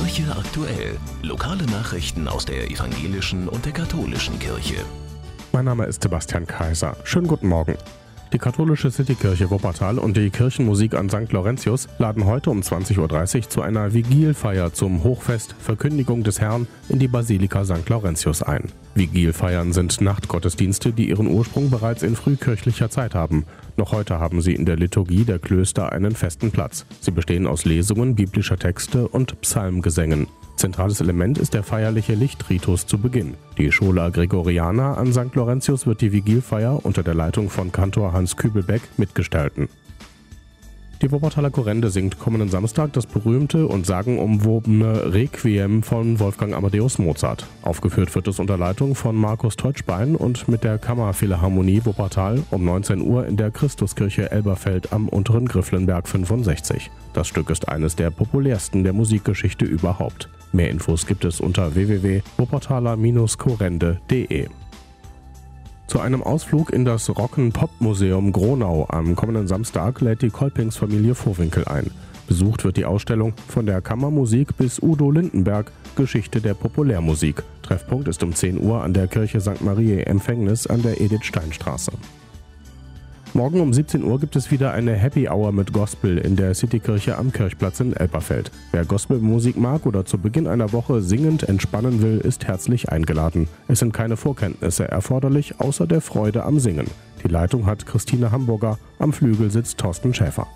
Kirche aktuell. Lokale Nachrichten aus der evangelischen und der katholischen Kirche. Mein Name ist Sebastian Kaiser. Schönen guten Morgen. Die katholische Citykirche Wuppertal und die Kirchenmusik an St. Laurentius laden heute um 20.30 Uhr zu einer Vigilfeier zum Hochfest Verkündigung des Herrn in die Basilika St. Laurentius ein. Vigilfeiern sind Nachtgottesdienste, die ihren Ursprung bereits in frühkirchlicher Zeit haben. Noch heute haben sie in der Liturgie der Klöster einen festen Platz. Sie bestehen aus Lesungen biblischer Texte und Psalmgesängen. Zentrales Element ist der feierliche Lichtritus zu Beginn. Die Schola Gregoriana an St. Laurentius wird die Vigilfeier unter der Leitung von Kantor Hans Kübelbeck mitgestalten. Die Wuppertaler Korrende singt kommenden Samstag das berühmte und sagenumwobene Requiem von Wolfgang Amadeus Mozart. Aufgeführt wird es unter Leitung von Markus Teutschbein und mit der Kammerphilharmonie Wuppertal um 19 Uhr in der Christuskirche Elberfeld am unteren Grifflenberg 65. Das Stück ist eines der populärsten der Musikgeschichte überhaupt. Mehr Infos gibt es unter www.wuppertaler-korrende.de. Zu einem Ausflug in das Rocken-Pop-Museum Gronau am kommenden Samstag lädt die Kolpingsfamilie Vorwinkel ein. Besucht wird die Ausstellung von der Kammermusik bis Udo Lindenberg, Geschichte der Populärmusik. Treffpunkt ist um 10 Uhr an der Kirche St. Marie Empfängnis an der Edith-Stein-Straße. Morgen um 17 Uhr gibt es wieder eine Happy Hour mit Gospel in der Citykirche am Kirchplatz in Elberfeld. Wer Gospelmusik mag oder zu Beginn einer Woche singend entspannen will, ist herzlich eingeladen. Es sind keine Vorkenntnisse erforderlich, außer der Freude am Singen. Die Leitung hat Christine Hamburger, am Flügel sitzt Thorsten Schäfer.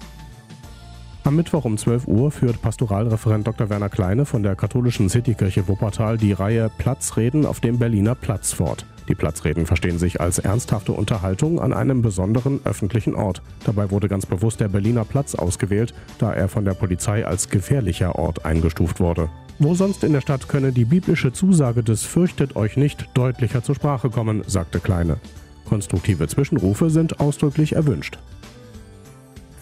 Am Mittwoch um 12 Uhr führt Pastoralreferent Dr. Werner Kleine von der katholischen Citykirche Wuppertal die Reihe Platzreden auf dem Berliner Platz fort. Die Platzreden verstehen sich als ernsthafte Unterhaltung an einem besonderen öffentlichen Ort. Dabei wurde ganz bewusst der Berliner Platz ausgewählt, da er von der Polizei als gefährlicher Ort eingestuft wurde. Wo sonst in der Stadt könne die biblische Zusage des Fürchtet euch nicht deutlicher zur Sprache kommen, sagte Kleine. Konstruktive Zwischenrufe sind ausdrücklich erwünscht.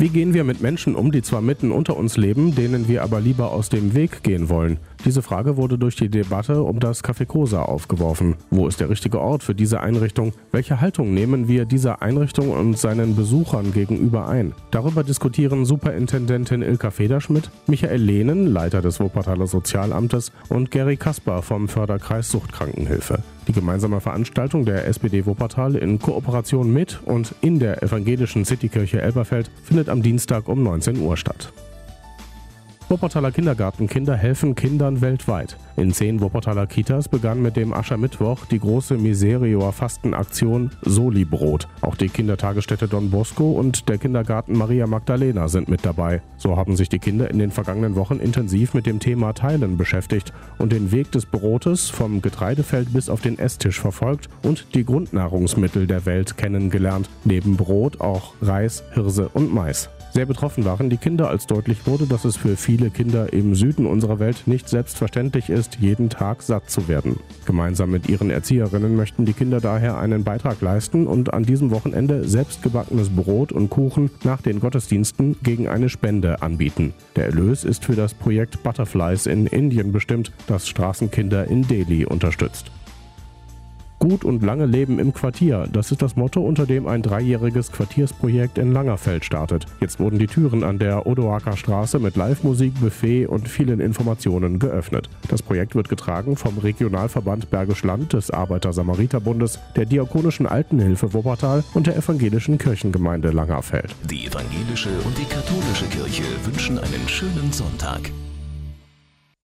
Wie gehen wir mit Menschen um, die zwar mitten unter uns leben, denen wir aber lieber aus dem Weg gehen wollen? Diese Frage wurde durch die Debatte um das Café Cosa aufgeworfen. Wo ist der richtige Ort für diese Einrichtung? Welche Haltung nehmen wir dieser Einrichtung und seinen Besuchern gegenüber ein? Darüber diskutieren Superintendentin Ilka Federschmidt, Michael Lehnen, Leiter des Wuppertaler Sozialamtes und Gary Kasper vom Förderkreis Suchtkrankenhilfe. Die gemeinsame Veranstaltung der SPD Wuppertal in Kooperation mit und in der evangelischen Citykirche Elberfeld findet am Dienstag um 19 Uhr statt. Wuppertaler Kindergartenkinder helfen Kindern weltweit. In zehn Wuppertaler Kitas begann mit dem Aschermittwoch die große Miserior Fastenaktion Soli-Brot. Auch die Kindertagesstätte Don Bosco und der Kindergarten Maria Magdalena sind mit dabei. So haben sich die Kinder in den vergangenen Wochen intensiv mit dem Thema Teilen beschäftigt und den Weg des Brotes vom Getreidefeld bis auf den Esstisch verfolgt und die Grundnahrungsmittel der Welt kennengelernt. Neben Brot auch Reis, Hirse und Mais. Sehr betroffen waren die Kinder, als deutlich wurde, dass es für viele Kinder im Süden unserer Welt nicht selbstverständlich ist, jeden Tag satt zu werden. Gemeinsam mit ihren Erzieherinnen möchten die Kinder daher einen Beitrag leisten und an diesem Wochenende selbstgebackenes Brot und Kuchen nach den Gottesdiensten gegen eine Spende anbieten. Der Erlös ist für das Projekt Butterflies in Indien bestimmt, das Straßenkinder in Delhi unterstützt. Gut und lange Leben im Quartier. Das ist das Motto, unter dem ein dreijähriges Quartiersprojekt in Langerfeld startet. Jetzt wurden die Türen an der Odoaker Straße mit Live-Musik, Buffet und vielen Informationen geöffnet. Das Projekt wird getragen vom Regionalverband Bergisch Land des Arbeiter-Samariter-Bundes, der Diakonischen Altenhilfe Wuppertal und der Evangelischen Kirchengemeinde Langerfeld. Die evangelische und die katholische Kirche wünschen einen schönen Sonntag.